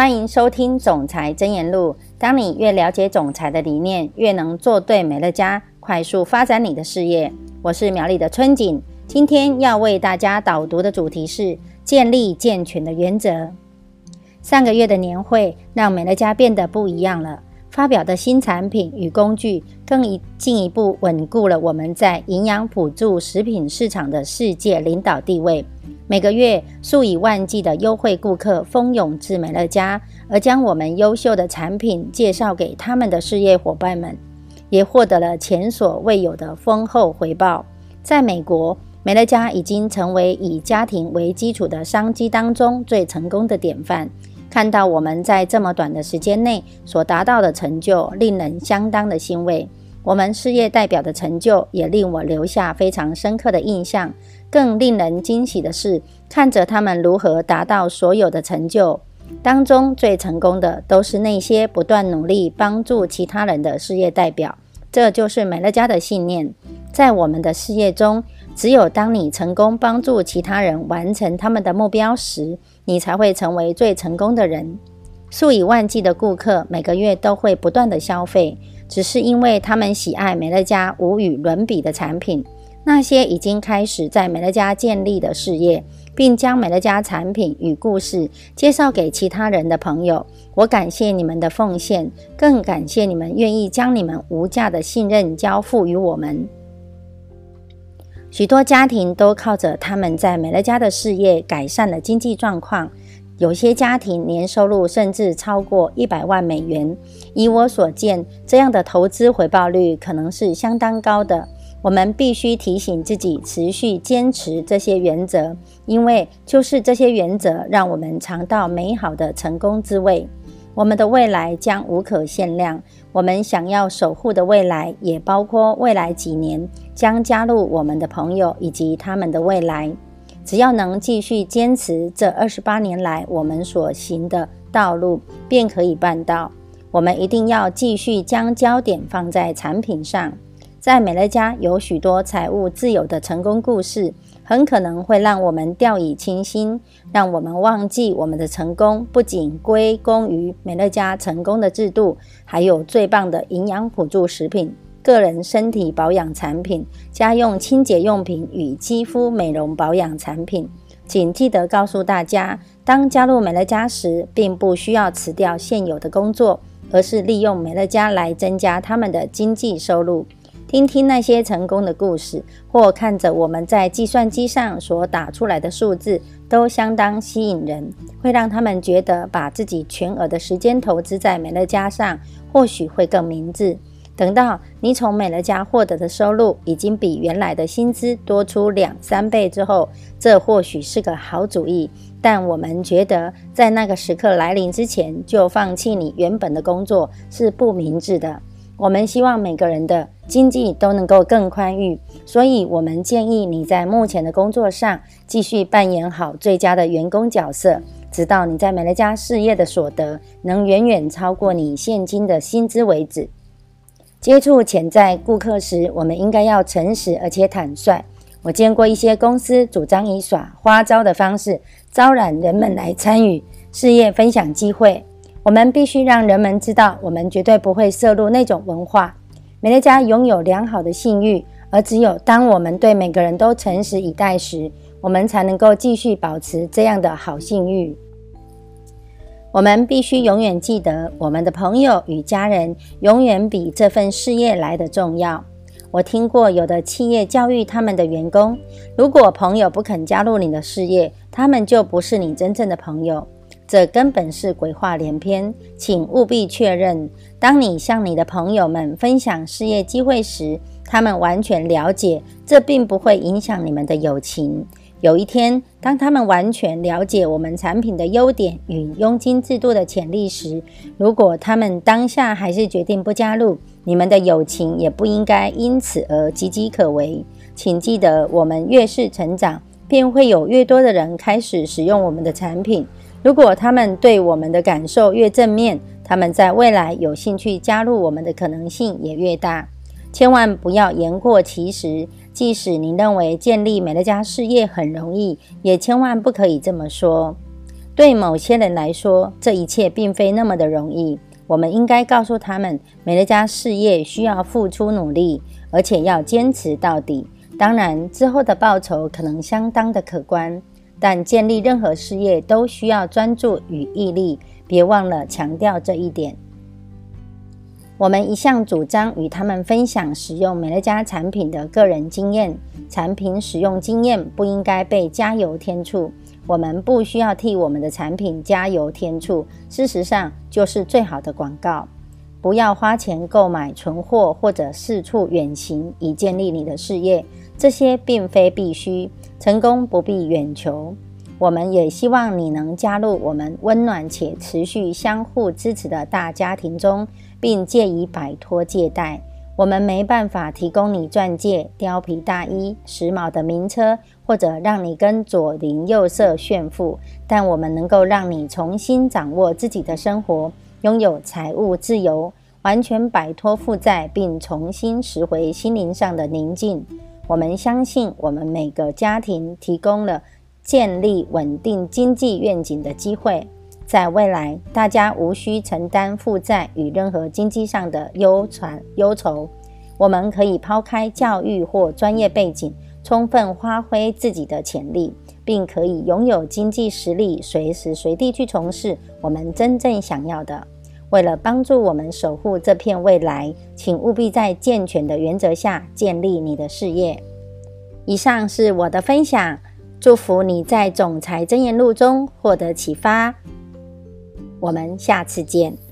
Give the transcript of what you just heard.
欢迎收听《总裁真言录》。当你越了解总裁的理念，越能做对美乐家，快速发展你的事业。我是苗栗的春景，今天要为大家导读的主题是建立健全的原则。上个月的年会让美乐家变得不一样了。发表的新产品与工具，更一进一步稳固了我们在营养辅助食品市场的世界领导地位。每个月数以万计的优惠顾客蜂拥至美乐家，而将我们优秀的产品介绍给他们的事业伙伴们，也获得了前所未有的丰厚回报。在美国，美乐家已经成为以家庭为基础的商机当中最成功的典范。看到我们在这么短的时间内所达到的成就，令人相当的欣慰。我们事业代表的成就也令我留下非常深刻的印象。更令人惊喜的是，看着他们如何达到所有的成就当中，最成功的都是那些不断努力帮助其他人的事业代表。这就是美乐家的信念。在我们的事业中，只有当你成功帮助其他人完成他们的目标时，你才会成为最成功的人。数以万计的顾客每个月都会不断的消费，只是因为他们喜爱美乐家无与伦比的产品。那些已经开始在美乐家建立的事业，并将美乐家产品与故事介绍给其他人的朋友，我感谢你们的奉献，更感谢你们愿意将你们无价的信任交付于我们。许多家庭都靠着他们在美乐家的事业改善了经济状况，有些家庭年收入甚至超过一百万美元。以我所见，这样的投资回报率可能是相当高的。我们必须提醒自己，持续坚持这些原则，因为就是这些原则让我们尝到美好的成功滋味。我们的未来将无可限量。我们想要守护的未来，也包括未来几年将加入我们的朋友以及他们的未来。只要能继续坚持这二十八年来我们所行的道路，便可以办到。我们一定要继续将焦点放在产品上。在美乐家有许多财务自由的成功故事。很可能会让我们掉以轻心，让我们忘记我们的成功不仅归功于美乐家成功的制度，还有最棒的营养辅助食品、个人身体保养产品、家用清洁用品与肌肤美容保养产品。请记得告诉大家，当加入美乐家时，并不需要辞掉现有的工作，而是利用美乐家来增加他们的经济收入。听听那些成功的故事，或看着我们在计算机上所打出来的数字，都相当吸引人，会让他们觉得把自己全额的时间投资在美乐家上，或许会更明智。等到你从美乐家获得的收入已经比原来的薪资多出两三倍之后，这或许是个好主意。但我们觉得，在那个时刻来临之前就放弃你原本的工作是不明智的。我们希望每个人的经济都能够更宽裕，所以我们建议你在目前的工作上继续扮演好最佳的员工角色，直到你在美乐家事业的所得能远远超过你现金的薪资为止。接触潜在顾客时，我们应该要诚实而且坦率。我见过一些公司主张以耍花招的方式招揽人们来参与事业分享机会。我们必须让人们知道，我们绝对不会涉入那种文化。美乐家拥有良好的信誉，而只有当我们对每个人都诚实以待时，我们才能够继续保持这样的好信誉。我们必须永远记得，我们的朋友与家人永远比这份事业来的重要。我听过有的企业教育他们的员工：如果朋友不肯加入你的事业，他们就不是你真正的朋友。这根本是鬼话连篇，请务必确认。当你向你的朋友们分享事业机会时，他们完全了解，这并不会影响你们的友情。有一天，当他们完全了解我们产品的优点与佣金制度的潜力时，如果他们当下还是决定不加入，你们的友情也不应该因此而岌岌可危。请记得，我们越是成长，便会有越多的人开始使用我们的产品。如果他们对我们的感受越正面，他们在未来有兴趣加入我们的可能性也越大。千万不要言过其实，即使您认为建立美乐家事业很容易，也千万不可以这么说。对某些人来说，这一切并非那么的容易。我们应该告诉他们，美乐家事业需要付出努力，而且要坚持到底。当然，之后的报酬可能相当的可观，但建立任何事业都需要专注与毅力。别忘了强调这一点。我们一向主张与他们分享使用美乐家产品的个人经验，产品使用经验不应该被加油添醋。我们不需要替我们的产品加油添醋，事实上就是最好的广告。不要花钱购买存货或者四处远行以建立你的事业，这些并非必须。成功不必远求。我们也希望你能加入我们温暖且持续相互支持的大家庭中，并借以摆脱借贷。我们没办法提供你钻戒、貂皮大衣、时髦的名车，或者让你跟左邻右舍炫富，但我们能够让你重新掌握自己的生活，拥有财务自由，完全摆脱负债，并重新拾回心灵上的宁静。我们相信，我们每个家庭提供了建立稳定经济愿景的机会。在未来，大家无需承担负债与任何经济上的忧传忧愁。我们可以抛开教育或专业背景，充分发挥自己的潜力，并可以拥有经济实力，随时随地去从事我们真正想要的。为了帮助我们守护这片未来，请务必在健全的原则下建立你的事业。以上是我的分享，祝福你在《总裁箴言录》中获得启发。我们下次见。